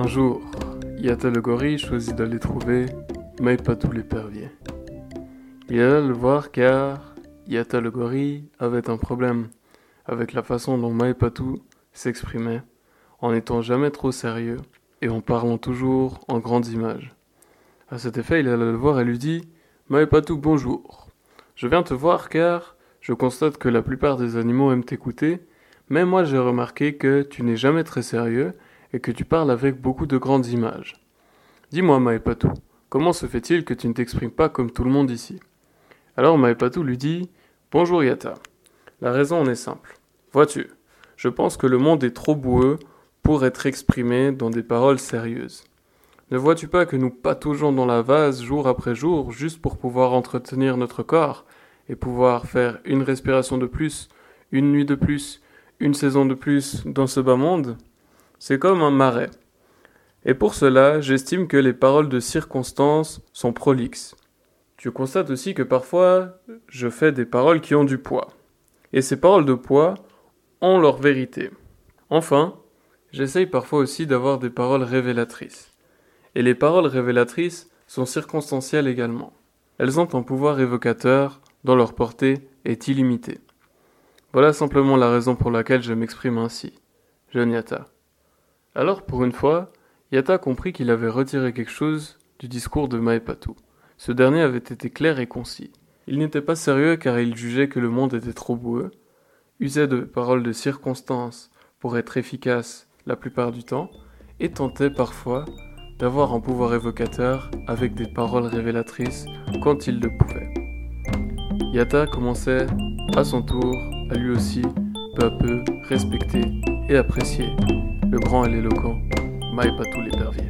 Un jour, Yata le gorille choisit d'aller trouver Maipatou l'épervier. Il alla le voir car Yata le gorille avait un problème avec la façon dont Maipatou s'exprimait, en n'étant jamais trop sérieux et en parlant toujours en grandes images. À cet effet, il alla le voir et lui dit Maipatou, bonjour. Je viens te voir car je constate que la plupart des animaux aiment t'écouter, mais moi j'ai remarqué que tu n'es jamais très sérieux et que tu parles avec beaucoup de grandes images. Dis-moi, Maëpatou, comment se fait-il que tu ne t'exprimes pas comme tout le monde ici? Alors Maëpatou lui dit Bonjour Yata. La raison en est simple. Vois-tu, je pense que le monde est trop boueux pour être exprimé dans des paroles sérieuses. Ne vois-tu pas que nous pataugeons dans la vase jour après jour juste pour pouvoir entretenir notre corps et pouvoir faire une respiration de plus, une nuit de plus, une saison de plus dans ce bas monde? C'est comme un marais. Et pour cela, j'estime que les paroles de circonstance sont prolixes. Tu constates aussi que parfois, je fais des paroles qui ont du poids. Et ces paroles de poids ont leur vérité. Enfin, j'essaye parfois aussi d'avoir des paroles révélatrices. Et les paroles révélatrices sont circonstancielles également. Elles ont un pouvoir évocateur dont leur portée est illimitée. Voilà simplement la raison pour laquelle je m'exprime ainsi. Jonyata. Alors, pour une fois, Yata comprit qu'il avait retiré quelque chose du discours de Maepatu. Ce dernier avait été clair et concis. Il n'était pas sérieux car il jugeait que le monde était trop boueux, usait de paroles de circonstance pour être efficace la plupart du temps, et tentait parfois d'avoir un pouvoir évocateur avec des paroles révélatrices quand il le pouvait. Yata commençait à son tour à lui aussi peu à peu respecter et apprécier le grand et l'éloquent Maïpatou l'épervier.